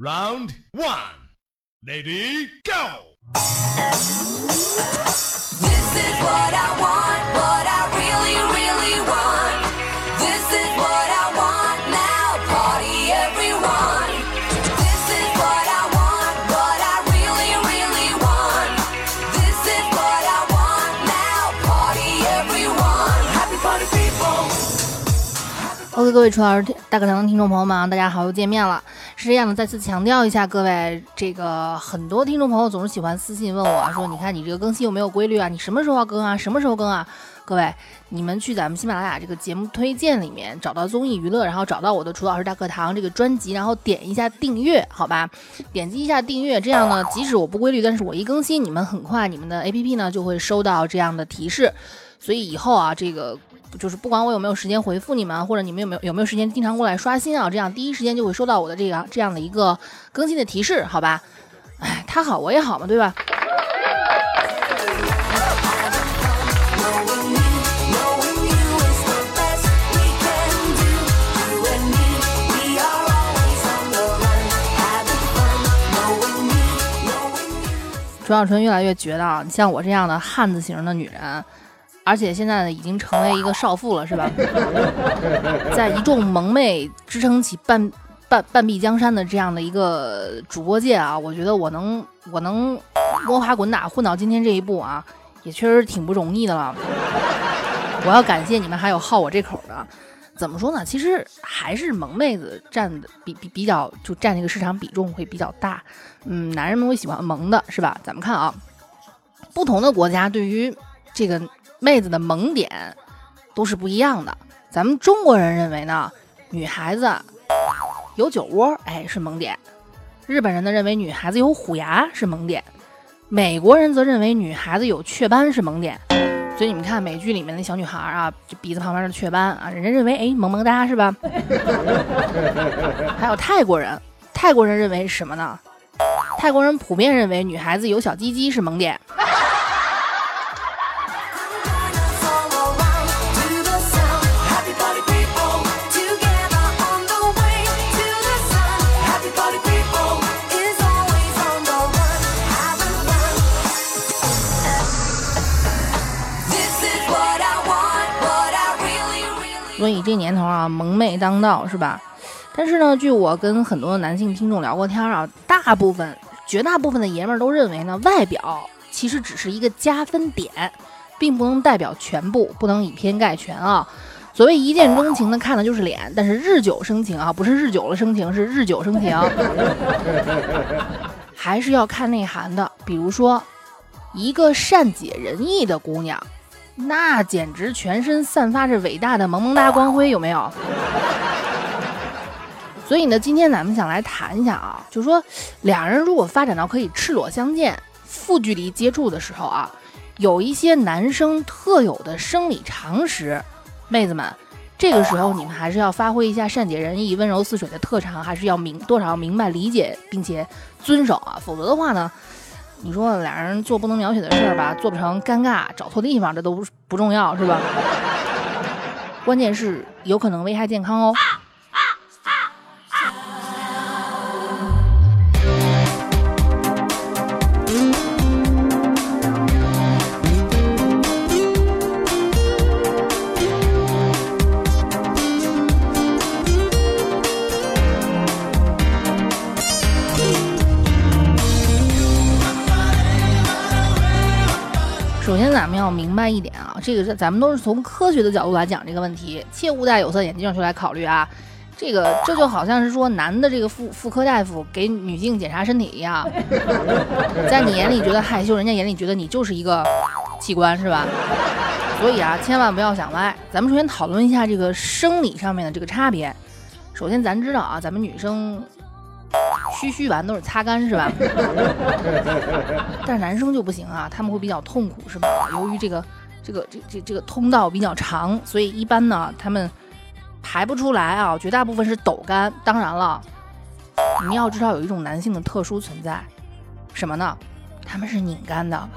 Round one, lady, go. This is what I want, what I really, really want. This is what I want now, party everyone. This is what I want, what I really, really want. This is what I want now, party everyone. Happy party people. OK，各位楚老师大课堂的听众朋友们啊，大家好，又见面了。 是这样的，再次强调一下，各位，这个很多听众朋友总是喜欢私信问我说，你看你这个更新有没有规律啊？你什么时候要更啊？什么时候更啊？各位，你们去咱们喜马拉雅这个节目推荐里面找到综艺娱乐，然后找到我的楚老师大课堂这个专辑，然后点一下订阅，好吧？点击一下订阅，这样呢，即使我不规律，但是我一更新，你们很快你们的 APP 呢就会收到这样的提示。所以以后啊，这个就是不管我有没有时间回复你们，或者你们有没有有没有时间经常过来刷新啊，这样第一时间就会收到我的这个这样的一个更新的提示，好吧？哎，他好我也好嘛，对吧？卓小春越来越觉得啊，像我这样的汉子型的女人，而且现在呢已经成为一个少妇了，是吧？在一众萌妹支撑起半半半壁江山的这样的一个主播界啊，我觉得我能我能摸爬滚打混到今天这一步啊，也确实挺不容易的了。我要感谢你们还有好我这口的。怎么说呢？其实还是萌妹子占的比比比较就占这个市场比重会比较大。嗯，男人们会喜欢萌的是吧？咱们看啊，不同的国家对于这个妹子的萌点都是不一样的。咱们中国人认为呢，女孩子有酒窝，哎是萌点；日本人呢认为女孩子有虎牙是萌点；美国人则认为女孩子有雀斑是萌点。所以你们看美剧里面那小女孩啊，这鼻子旁边的雀斑啊，人家认为哎萌萌哒是吧？还有泰国人，泰国人认为什么呢？泰国人普遍认为女孩子有小鸡鸡是萌点。所以这年头啊，萌妹当道是吧？但是呢，据我跟很多男性听众聊过天啊，大部分、绝大部分的爷们儿都认为呢，外表其实只是一个加分点，并不能代表全部，不能以偏概全啊。所谓一见钟情呢，看的就是脸，但是日久生情啊，不是日久了生情，是日久生情，还是要看内涵的。比如说，一个善解人意的姑娘，那简直全身散发着伟大的萌萌哒光辉，有没有？所以呢，今天咱们想来谈一下啊，就说两人如果发展到可以赤裸相见、负距离接触的时候啊，有一些男生特有的生理常识，妹子们，这个时候你们还是要发挥一下善解人意、温柔似水的特长，还是要明多少要明白、理解并且遵守啊，否则的话呢，你说俩人做不能描写的事儿吧，做不成尴尬，找错地方，这都不不重要是吧？关键是有可能危害健康哦。白一点啊，这个是咱们都是从科学的角度来讲这个问题，切勿戴有色眼镜去来考虑啊。这个这就好像是说男的这个妇妇科大夫给女性检查身体一样，在你眼里觉得害羞，人家眼里觉得你就是一个器官，是吧？所以啊，千万不要想歪。咱们首先讨论一下这个生理上面的这个差别。首先，咱知道啊，咱们女生嘘嘘完都是擦干，是吧？但是男生就不行啊，他们会比较痛苦，是吧？由于这个这个这这这个通道比较长，所以一般呢他们排不出来啊，绝大部分是抖干。当然了，你要知道有一种男性的特殊存在，什么呢？他们是拧干的。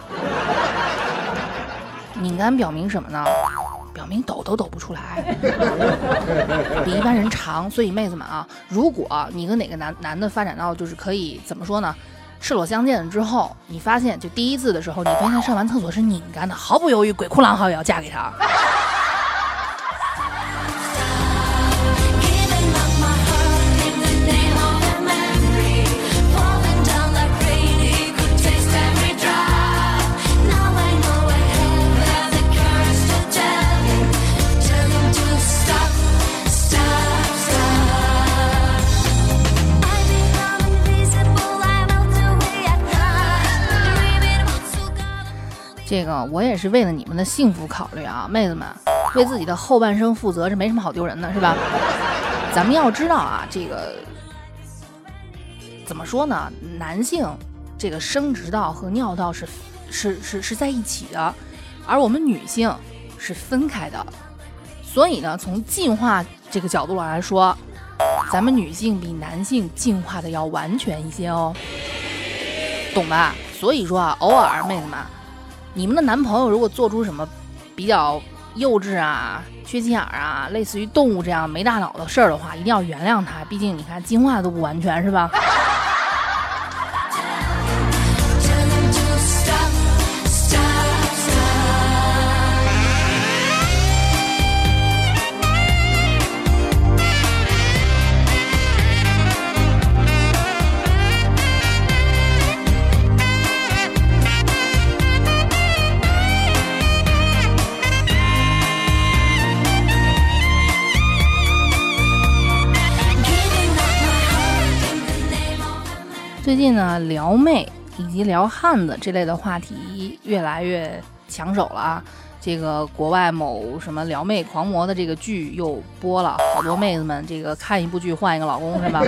拧干表明什么呢？你抖都抖不出来，比一般人长。所以妹子们啊，如果你跟哪个男男的发展到就是可以怎么说呢，赤裸相见了之后，你发现就第一次的时候，你发现上完厕所是拧干的，毫不犹豫，鬼哭狼嚎也要嫁给他。这个我也是为了你们的幸福考虑啊，妹子们，为自己的后半生负责，这没什么好丢人的，是吧？咱们要知道啊，这个怎么说呢？男性这个生殖道和尿道是是是是在一起的，而我们女性是分开的。所以呢，从进化这个角度来说，咱们女性比男性进化的要完全一些哦，懂吧？所以说啊，偶尔妹子们。你们的男朋友如果做出什么比较幼稚啊、缺心眼啊，类似于动物这样没大脑的事儿的话，一定要原谅他。毕竟你看进化都不完全，是吧？近呢，撩妹以及撩汉子这类的话题越来越抢手了啊。这个国外某什么撩妹狂魔的这个剧又播了，好多妹子们这个看一部剧换一个老公是吧？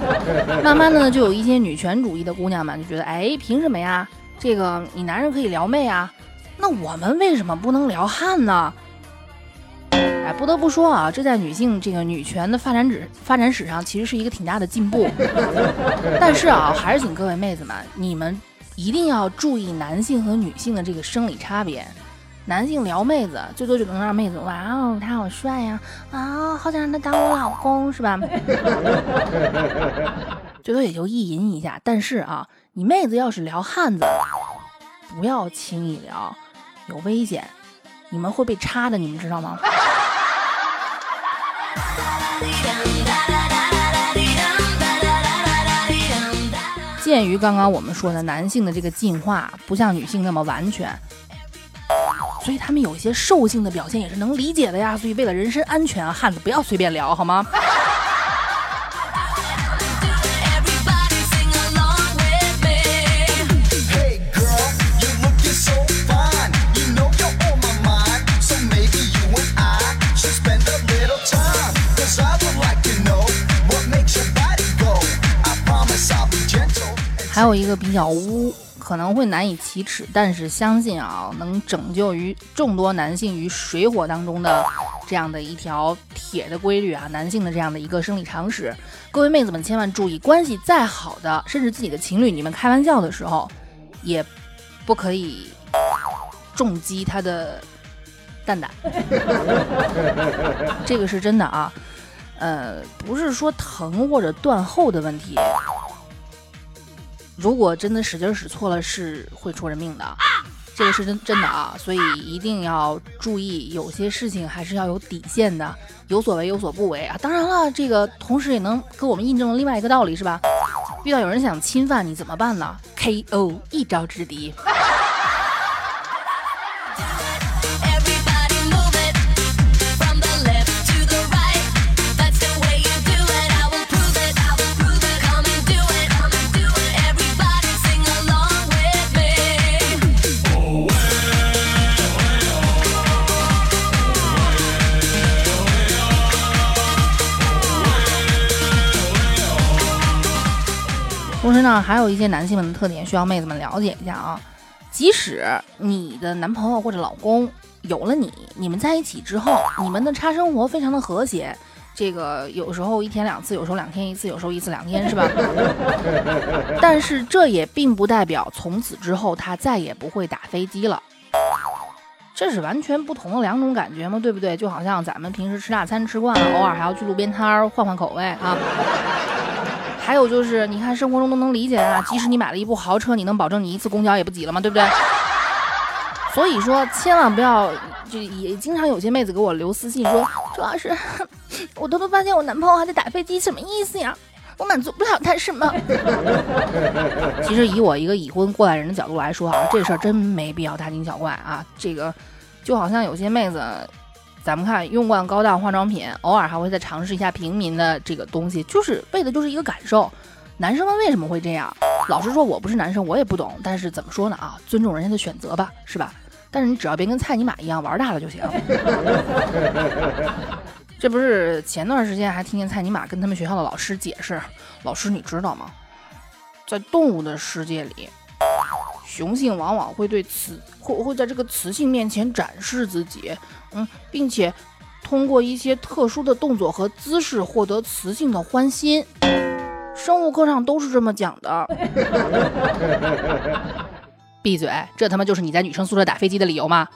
慢慢的，就有一些女权主义的姑娘们就觉得，哎，凭什么呀？这个你男人可以撩妹啊，那我们为什么不能撩汉呢？哎，不得不说啊，这在女性这个女权的发展史发展史上，其实是一个挺大的进步。但是啊，还是请各位妹子们，你们一定要注意男性和女性的这个生理差别。男性撩妹子，最多就能让妹子哇哦，他好帅呀，啊，好想让他当我老公，是吧？最多也就意淫一下。但是啊，你妹子要是撩汉子，不要轻易撩，有危险，你们会被插的，你们知道吗？鉴于刚刚我们说的男性的这个进化不像女性那么完全，所以他们有一些兽性的表现也是能理解的呀。所以为了人身安全啊，汉子不要随便聊好吗？还有一个比较污，可能会难以启齿，但是相信啊，能拯救于众多男性于水火当中的这样的一条铁的规律啊，男性的这样的一个生理常识。各位妹子们千万注意，关系再好的，甚至自己的情侣，你们开玩笑的时候，也不可以重击他的蛋蛋，这个是真的啊。呃，不是说疼或者断后的问题，如果真的使劲使错了，是会出人命的，这个是真真的啊，所以一定要注意，有些事情还是要有底线的，有所为有所不为啊。当然了，这个同时也能给我们印证了另外一个道理，是吧？遇到有人想侵犯你怎么办呢？KO 一招制敌。呢，还有一些男性们的特点需要妹子们了解一下啊。即使你的男朋友或者老公有了你，你们在一起之后，你们的差生活非常的和谐。这个有时候一天两次，有时候两天一次，有时候一次两天，是吧？但是这也并不代表从此之后他再也不会打飞机了。这是完全不同的两种感觉嘛，对不对？就好像咱们平时吃大餐吃惯了，偶尔还要去路边摊换换口味啊。还有就是，你看生活中都能理解啊，即使你买了一部豪车，你能保证你一次公交也不挤了吗？对不对？所以说，千万不要，就也经常有些妹子给我留私信说，主要是 我偷偷发现我男朋友还在打飞机，什么意思呀？我满足不了他什么？其实以我一个已婚过来人的角度来说啊，这事儿真没必要大惊小怪啊。这个就好像有些妹子，咱们看用惯高档化妆品，偶尔还会再尝试一下平民的这个东西，就是为的就是一个感受。男生们为什么会这样？老实说，我不是男生，我也不懂。但是怎么说呢啊，尊重人家的选择吧，是吧？但是你只要别跟蔡尼玛一样玩大了就行。这不是前段时间还听见蔡尼玛跟他们学校的老师解释，老师你知道吗？在动物的世界里，雄性往往会对雌会会在这个雌性面前展示自己，嗯，并且通过一些特殊的动作和姿势获得雌性的欢心。生物课上都是这么讲的。闭嘴！这他妈就是你在女生宿舍打飞机的理由吗？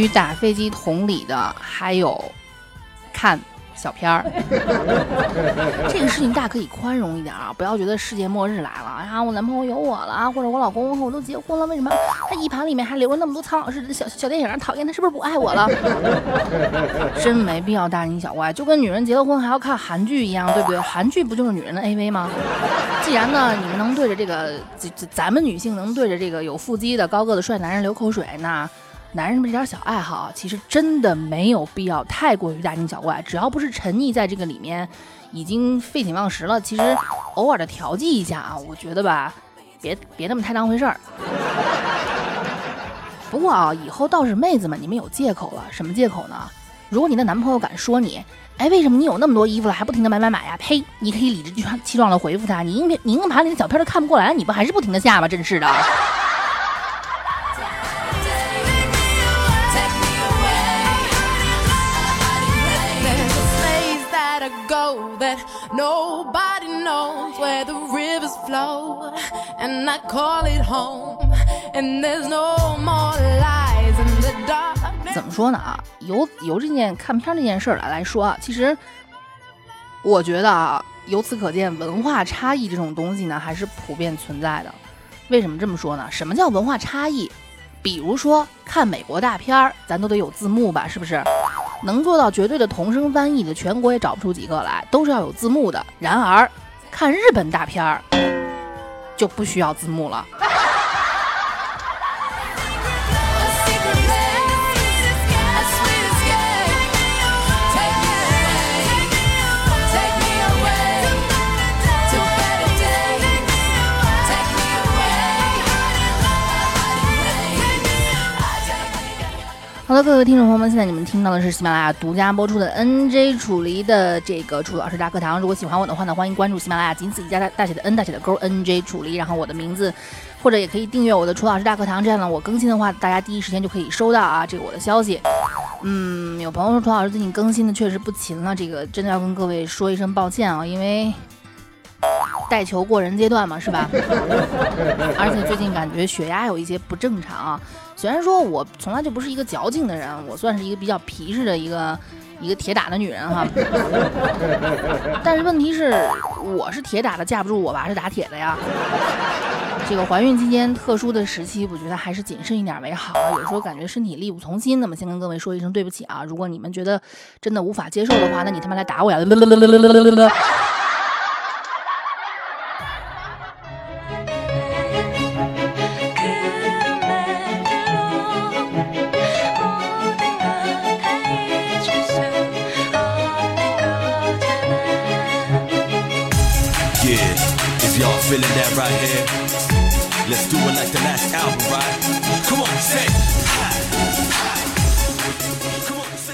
与打飞机同理的还有看小片儿。这个事情大家可以宽容一点啊，不要觉得世界末日来了啊，我男朋友有我了啊，或者我老公和我都结婚了，为什么他一盘里面还留着那么多苍老师的小小电影？讨厌，他是不是不爱我了？真没必要大惊小怪，就跟女人结了婚还要看韩剧一样，对不对？韩剧不就是女人的 AV 吗？既然呢，你们能对着这个，咱们女性能对着这个有腹肌的高个子帅男人流口水，那男人这点小爱好，其实真的没有必要太过于大惊小怪。只要不是沉溺在这个里面，已经废寝忘食了，其实偶尔的调剂一下啊，我觉得吧，别别那么太当回事儿。不过啊，以后倒是妹子们，你们有借口了。什么借口呢？如果你的男朋友敢说你，哎，为什么你有那么多衣服了还不停的买买买呀？呸！你可以理直气壮的回复他，你硬你硬盘里的小片都看不过来，你不还是不停的下吗？真是的。That nobody knows where the rivers flow, and I call it home. And there's no more lies in the dark 怎么说呢啊？由由这件看片这件事儿来来说啊，其实我觉得啊，由此可见，文化差异这种东西呢，还是普遍存在的。为什么这么说呢？什么叫文化差异？比如说看美国大片儿，咱都得有字幕吧，是不是？能做到绝对的同声翻译的，全国也找不出几个来，都是要有字幕的。然而，看日本大片儿就不需要字幕了。好的，各位听众朋友们，现在你们听到的是喜马拉雅独家播出的 NJ 楚离的这个楚老师大课堂。如果喜欢我的话呢，欢迎关注喜马拉雅，仅此一家大大写的 N 大写的勾 NJ 楚离，然后我的名字，或者也可以订阅我的楚老师大课堂，这样呢，我更新的话，大家第一时间就可以收到啊这个我的消息。嗯，有朋友说楚老师最近更新的确实不勤了，这个真的要跟各位说一声抱歉啊，因为带球过人阶段嘛，是吧？而且最近感觉血压有一些不正常啊。虽然说我从来就不是一个矫情的人，我算是一个比较皮实的一个一个铁打的女人哈。但是问题是，我是铁打的，架不住我娃是打铁的呀。这个怀孕期间特殊的时期，我觉得还是谨慎一点为好。有时候感觉身体力不从心，那么先跟各位说一声对不起啊。如果你们觉得真的无法接受的话，那你他妈来打我呀 feeling that right here, let's do it like the last album, right? Come on, say.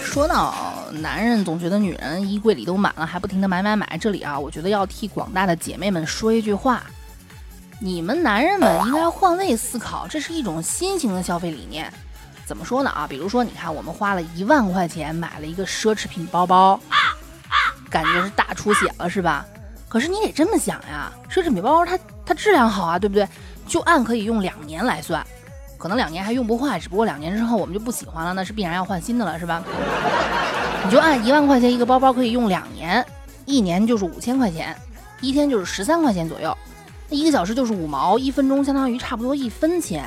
说到男人总觉得女人衣柜里都满了，还不停的买买买，这里啊，我觉得要替广大的姐妹们说一句话：你们男人们应该换位思考，这是一种新型的消费理念。怎么说呢啊？比如说，你看我们花了一万块钱买了一个奢侈品包包，感觉是大出血了，是吧？可是你得这么想呀，奢侈品包包它它质量好啊，对不对？就按可以用两年来算，可能两年还用不坏，只不过两年之后我们就不喜欢了，那是必然要换新的了，是吧？你就按一万块钱一个包包可以用两年，一年就是五千块钱，一天就是十三块钱左右，那一个小时就是五毛，一分钟相当于差不多一分钱，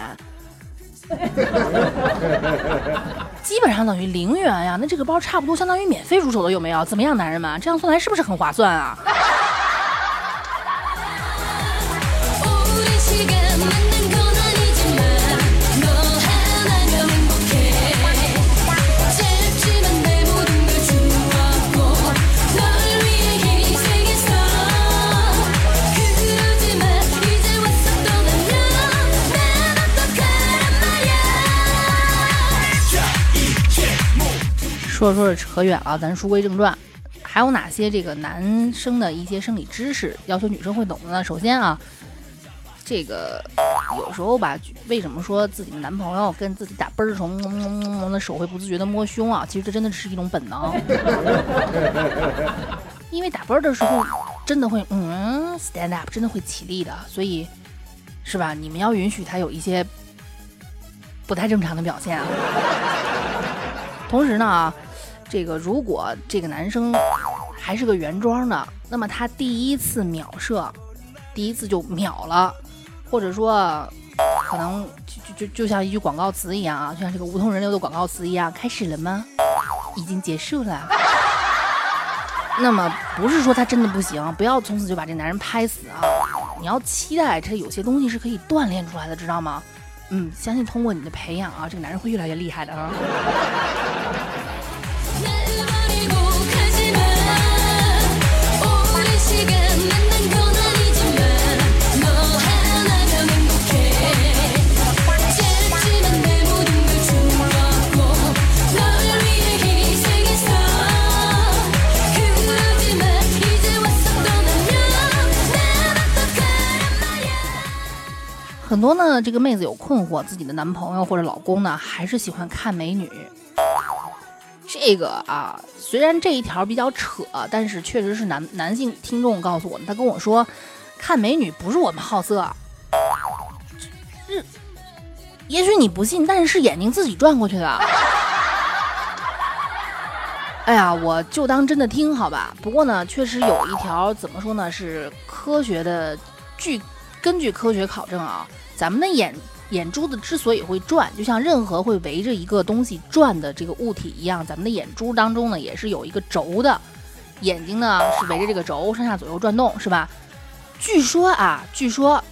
基本上等于零元呀。那这个包差不多相当于免费入手的，有没有？怎么样，男人们？这样算来是不是很划算啊？说着说着扯远了，咱书归正传，还有哪些这个男生的一些生理知识要求女生会懂的呢？首先啊，这个有时候吧，为什么说自己的男朋友跟自己打啵儿的时候，摸摸摸摸的手会不自觉的摸胸啊？其实这真的是一种本能，因为打啵儿的时候真的会嗯 stand up，真的会起立的，所以是吧？你们要允许他有一些不太正常的表现啊。同时呢，这个如果这个男生还是个原装的，那么他第一次秒射，第一次就秒了，或者说可能就就就就像一句广告词一样啊，就像这个无痛人流的广告词一样，开始了吗？已经结束了。那么不是说他真的不行，不要从此就把这男人拍死啊！你要期待这有些东西是可以锻炼出来的，知道吗？嗯，相信通过你的培养啊，这个男人会越来越厉害的啊。很多呢，这个妹子有困惑，自己的男朋友或者老公呢，还是喜欢看美女。这个啊，虽然这一条比较扯，但是确实是男男性听众告诉我的。他跟我说，看美女不是我们好色，这也许你不信，但是是眼睛自己转过去的。哎呀，我就当真的听好吧。不过呢，确实有一条怎么说呢，是科学的据根据科学考证啊，咱们的眼眼珠子之所以会转，就像任何会围着一个东西转的这个物体一样，咱们的眼珠当中呢也是有一个轴的，眼睛呢是围着这个轴上下左右转动，是吧？据说啊，据说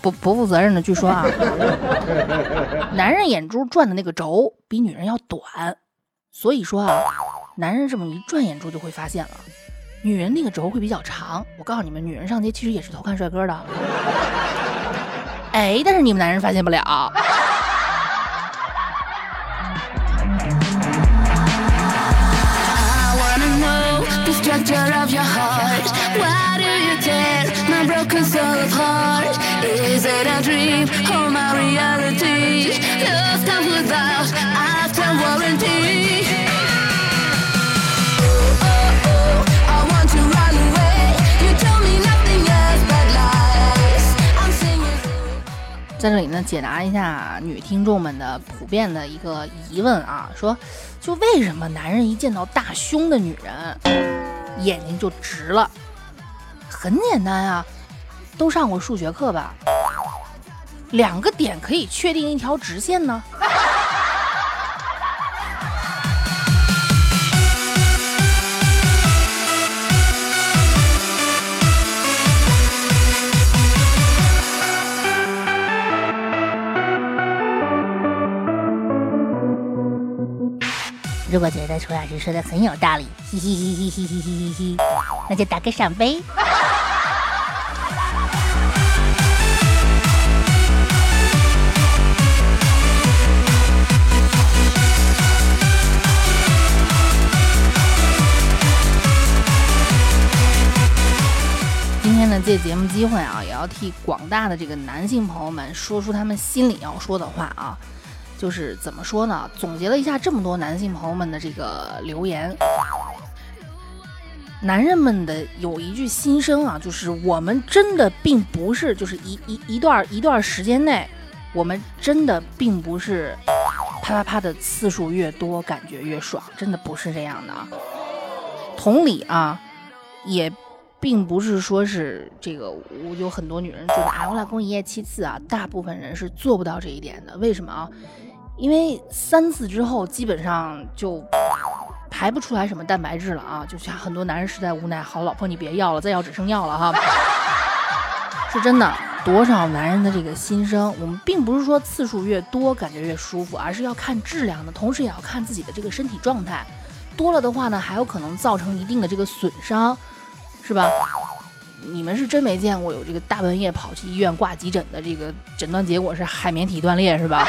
不不负责任的，据说啊，男人眼珠转的那个轴比女人要短，所以说啊，男人这么一转眼珠就会发现了。女人那个轴会比较长，我告诉你们，女人上街其实也是偷看帅哥的。哎，但是你们男人发现不了。在这里呢，解答一下女听众们的普遍的一个疑问啊，说就为什么男人一见到大胸的女人，眼睛就直了？很简单啊，都上过数学课吧？两个点可以确定一条直线呢？如果觉得楚老师说的很有道理嘻嘻嘻嘻嘻嘻嘻嘻那就打个赏呗。今天呢借节目机会啊也要替广大的这个男性朋友们说出他们心里要说的话啊。就是怎么说呢？总结了一下这么多男性朋友们的这个留言，男人们的有一句心声啊，就是我们真的并不是，就是一一一段一段时间内，我们真的并不是啪啪啪的次数越多，感觉越爽，真的不是这样的啊。同理啊，也并不是说是这个，我有很多女人觉得啊，我老公一夜七次啊，大部分人是做不到这一点的。为什么啊？因为三次之后基本上就排不出来什么蛋白质了啊，就像很多男人实在无奈，好老婆你别要了，再要只剩药了哈。是真的，多少男人的这个心声，我们并不是说次数越多感觉越舒服，而是要看质量的，同时也要看自己的这个身体状态。多了的话呢，还有可能造成一定的这个损伤，是吧？你们是真没见过有这个大半夜跑去医院挂急诊的，这个诊断结果是海绵体断裂，是吧？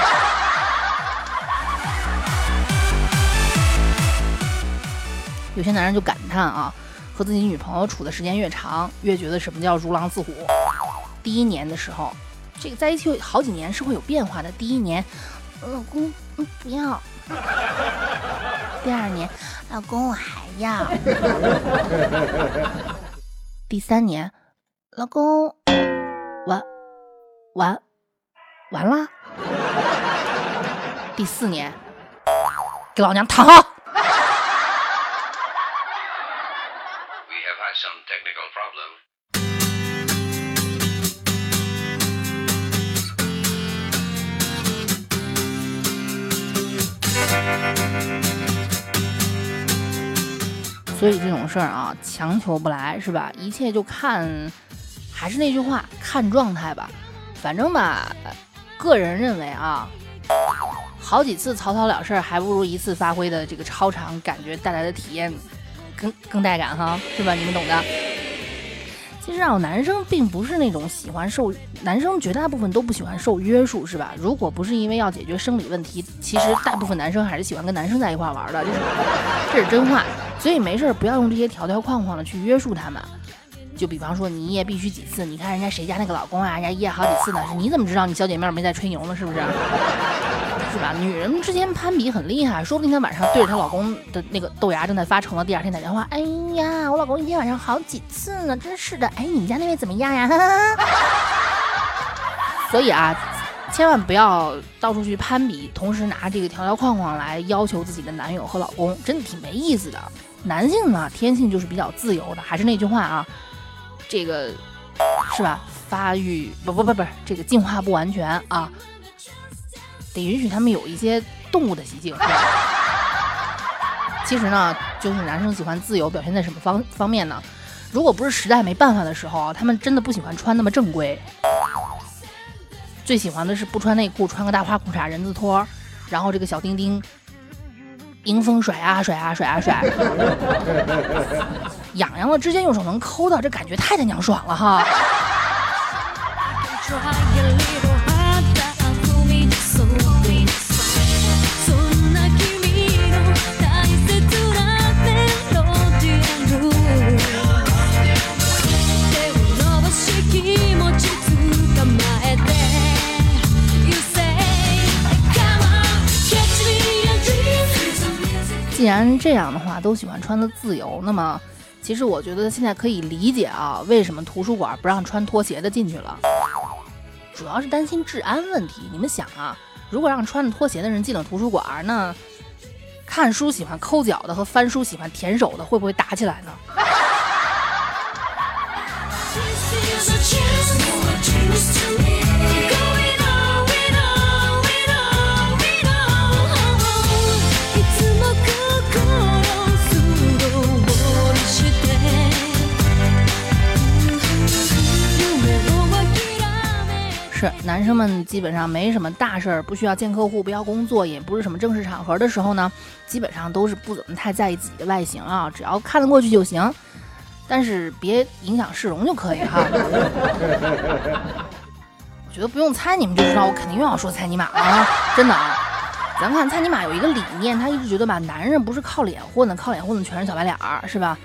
有些男人就感叹啊，和自己女朋友处的时间越长，越觉得什么叫如狼似虎。第一年的时候，这个在一起有好几年是会有变化的。第一年，老公，不要。第二年，老公，我还要。第三年，老公，完，完，完了。第四年，给老娘躺好。事儿啊，强求不来，是吧？一切就看，还是那句话，看状态吧。反正吧，个人认为啊，好几次草草了事儿，还不如一次发挥的这个超长感觉带来的体验更更带感哈，是吧？你们懂的。其实啊，男生并不是那种喜欢受，男生绝大部分都不喜欢受约束，是吧？如果不是因为要解决生理问题，其实大部分男生还是喜欢跟男生在一块玩的，这是这是真话。所以没事儿不要用这些条条框框的去约束他们。就比方说你一夜必须几次，你看人家谁家那个老公啊，人家一夜好几次呢，你怎么知道你小姐妹没在吹牛呢？是不是？是吧？女人之间攀比很厉害，说不定她晚上对着她老公的那个豆芽正在发愁呢，第二天打电话，哎呀，我老公一天晚上好几次呢，真是的。哎，你们家那位怎么样呀？所以啊，千万不要到处去攀比，同时拿这个条条框框来要求自己的男友和老公，真的挺没意思的。男性呢，天性就是比较自由的，还是那句话啊，这个是吧？发育不不不不是这个进化不完全啊，得允许他们有一些动物的习性。其实呢，就是男生喜欢自由，表现在什么方方面呢？如果不是实在没办法的时候，他们真的不喜欢穿那么正规，最喜欢的是不穿内裤，穿个大花裤衩、人字拖，然后这个小丁丁迎风甩啊甩啊甩啊甩，痒痒了，直接用手能抠到，这感觉太他娘爽了哈！既然这样的话，都喜欢穿的自由，那么其实我觉得现在可以理解啊，为什么图书馆不让穿拖鞋的进去了，主要是担心治安问题。你们想啊，如果让穿着拖鞋的人进了图书馆，那看书喜欢抠脚的和翻书喜欢舔手的会不会打起来呢？男生们基本上没什么大事儿，不需要见客户，不要工作，也不是什么正式场合的时候呢，基本上都是不怎么太在意自己的外形啊，只要看得过去就行。但是别影响市容就可以哈。我觉得不用猜，你们就知道我肯定又要说猜尼玛了啊，真的啊。咱看蔡尼玛有一个理念，他一直觉得吧，男人不是靠脸混的，靠脸混的全是小白脸儿，是吧？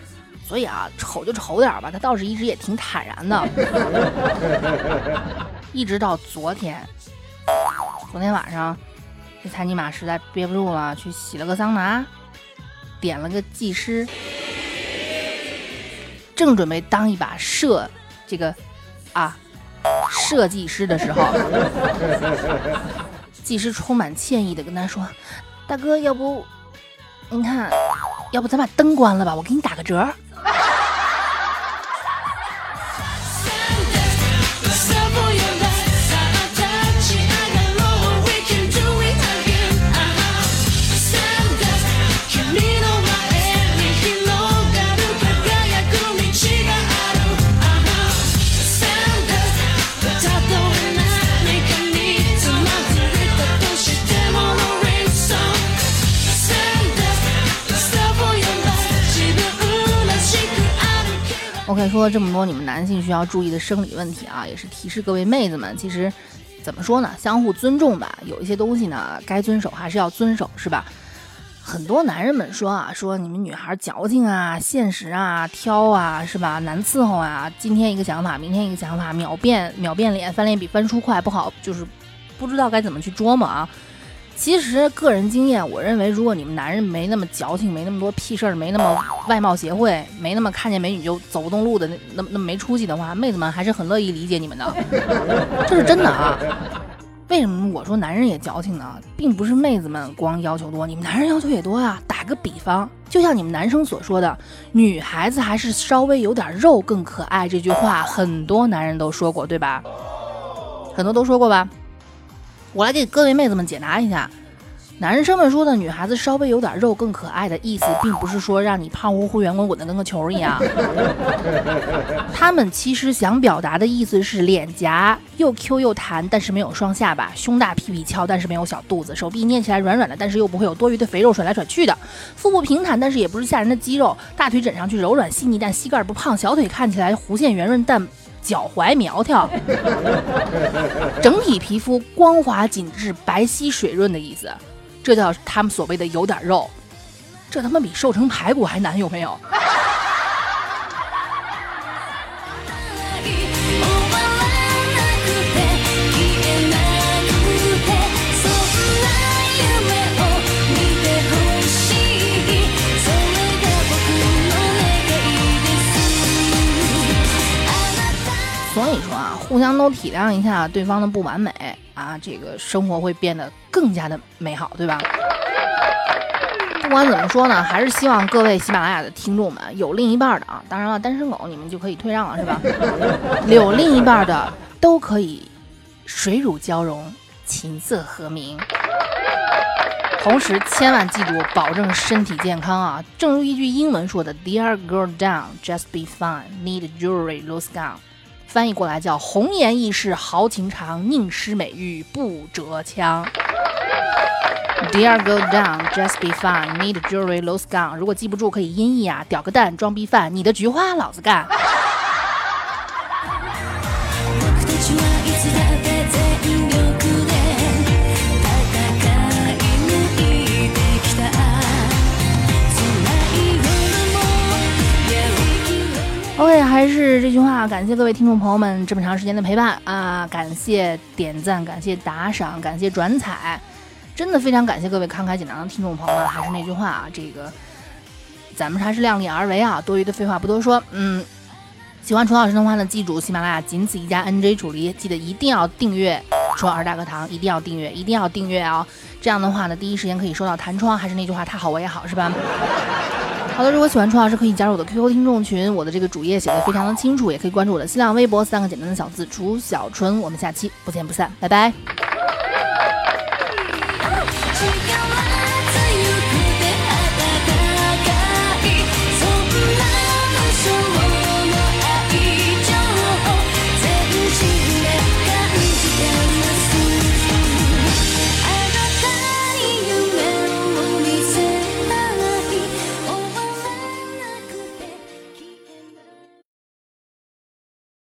所以啊，丑就丑点儿吧，他倒是一直也挺坦然的。一直到昨天，昨天晚上，这蔡尼玛实在憋不住了，去洗了个桑拿，点了个技师，正准备当一把设这个啊设计师的时候，技师充满歉意的跟他说：“大哥，要不您看，要不咱把灯关了吧，我给你打个折。” OK，说了这么多你们男性需要注意的生理问题啊，也是提示各位妹子们，其实怎么说呢，相互尊重吧。有一些东西呢，该遵守还是要遵守，是吧？很多男人们说啊，说你们女孩矫情啊、现实啊、挑啊，是吧？难伺候啊，今天一个想法，明天一个想法，秒变秒变脸，翻脸比翻书快，不好，就是不知道该怎么去琢磨啊。其实个人经验，我认为，如果你们男人没那么矫情，没那么多屁事儿，没那么外貌协会，没那么看见美女就走不动路的那那么那么没出息的话，妹子们还是很乐意理解你们的，这是真的啊。为什么我说男人也矫情呢？并不是妹子们光要求多，你们男人要求也多啊。打个比方，就像你们男生所说的，女孩子还是稍微有点肉更可爱这句话，很多男人都说过，对吧？很多都说过吧？我来给各位妹子们解答一下，男生们说的女孩子稍微有点肉更可爱的意思，并不是说让你胖乎乎、圆滚滚的跟个球一样。他们其实想表达的意思是脸颊又 Q 又弹，但是没有双下巴；胸大屁屁翘，但是没有小肚子；手臂捏起来软软的，但是又不会有多余的肥肉甩来甩去的；腹部平坦，但是也不是吓人的肌肉；大腿枕上去柔软细腻，但膝盖不胖；小腿看起来弧线圆润，但脚踝苗条。整体皮肤光滑紧致、白皙水润的意思，这叫他们所谓的有点肉。这他妈比瘦成排骨还难，有没有？啊，互相都体谅一下对方的不完美啊，这个生活会变得更加的美好，对吧？不管怎么说呢，还是希望各位喜马拉雅的听众们有另一半的啊，当然了，单身狗你们就可以退让了，是吧？有另一半的都可以水乳交融，琴瑟和鸣。同时，千万记住保证身体健康啊！正如一句英文说的：“Dear girl down, just be fine. Need jewelry, lose gown。”翻译过来叫“红颜易逝豪情长，宁失美玉不折枪”。Dear go down, just be fine. Need jewelry, lose gun.。如果记不住，可以音译啊，屌个蛋，装逼犯，你的菊花老子干。OK，还是这句话，感谢各位听众朋友们这么长时间的陪伴啊！感谢点赞，感谢打赏，感谢转采，真的非常感谢各位慷慨解囊的听众朋友们。还是那句话啊，这个咱们还是量力而为啊，多余的废话不多说。嗯，喜欢楚老师的话呢，记住喜马拉雅仅此一家 NJ 主力，记得一定要订阅楚老师大课堂，一定要订阅，一定要订阅啊！这样的话呢，第一时间可以收到弹窗。还是那句话，他好我也好，是吧？好的，如果喜欢楚老师，可以加入我的 QQ 听众群，我的这个主页写的非常的清楚，也可以关注我的新浪微博三个简单的小字楚小春。我们下期不见不散，拜拜。